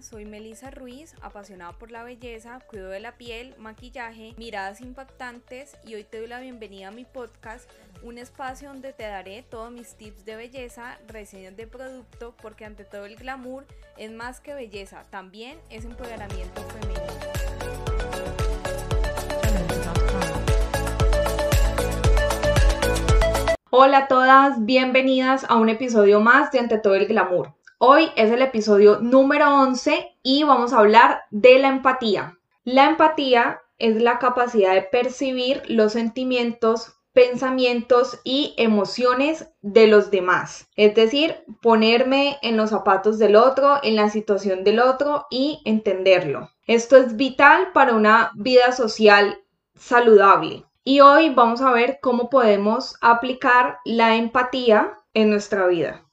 soy Melissa Ruiz, apasionada por la belleza, cuido de la piel, maquillaje, miradas impactantes y hoy te doy la bienvenida a mi podcast, un espacio donde te daré todos mis tips de belleza, reseñas de producto, porque ante todo el glamour es más que belleza, también es empoderamiento femenino. Hola a todas, bienvenidas a un episodio más de Ante todo el glamour. Hoy es el episodio número 11 y vamos a hablar de la empatía. La empatía es la capacidad de percibir los sentimientos, pensamientos y emociones de los demás. Es decir, ponerme en los zapatos del otro, en la situación del otro y entenderlo. Esto es vital para una vida social saludable. Y hoy vamos a ver cómo podemos aplicar la empatía en nuestra vida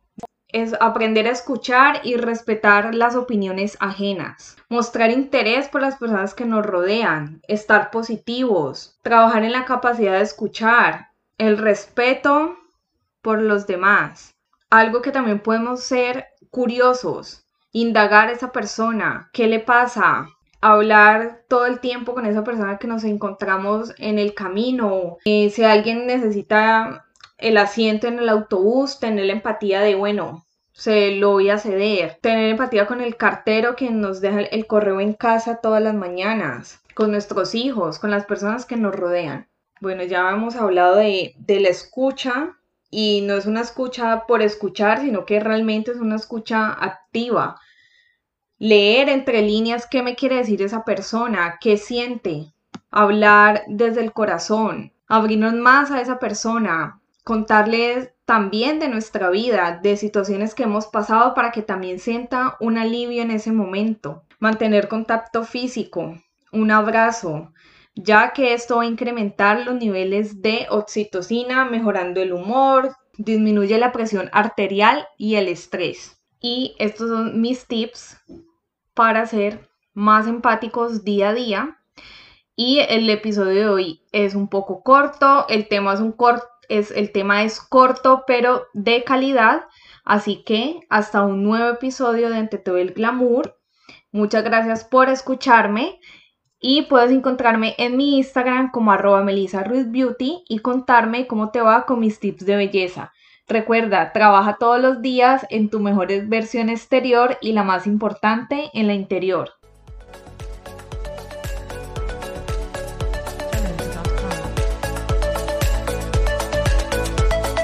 es aprender a escuchar y respetar las opiniones ajenas, mostrar interés por las personas que nos rodean, estar positivos, trabajar en la capacidad de escuchar, el respeto por los demás. Algo que también podemos ser curiosos, indagar a esa persona, qué le pasa, hablar todo el tiempo con esa persona que nos encontramos en el camino. Eh, si alguien necesita el asiento en el autobús, tener la empatía de, bueno, se lo voy a ceder. Tener empatía con el cartero que nos deja el correo en casa todas las mañanas, con nuestros hijos, con las personas que nos rodean. Bueno, ya hemos hablado de, de la escucha y no es una escucha por escuchar, sino que realmente es una escucha activa. Leer entre líneas qué me quiere decir esa persona, qué siente, hablar desde el corazón, abrirnos más a esa persona, contarles también de nuestra vida, de situaciones que hemos pasado para que también sienta un alivio en ese momento. Mantener contacto físico, un abrazo, ya que esto va a incrementar los niveles de oxitocina, mejorando el humor, disminuye la presión arterial y el estrés. Y estos son mis tips para ser más empáticos día a día. Y el episodio de hoy es un poco corto, el tema es un corto es, el tema es corto pero de calidad. Así que hasta un nuevo episodio de Ante todo el glamour. Muchas gracias por escucharme y puedes encontrarme en mi Instagram como arroba Melissa Ruiz Beauty y contarme cómo te va con mis tips de belleza. Recuerda, trabaja todos los días en tu mejor versión exterior y la más importante, en la interior.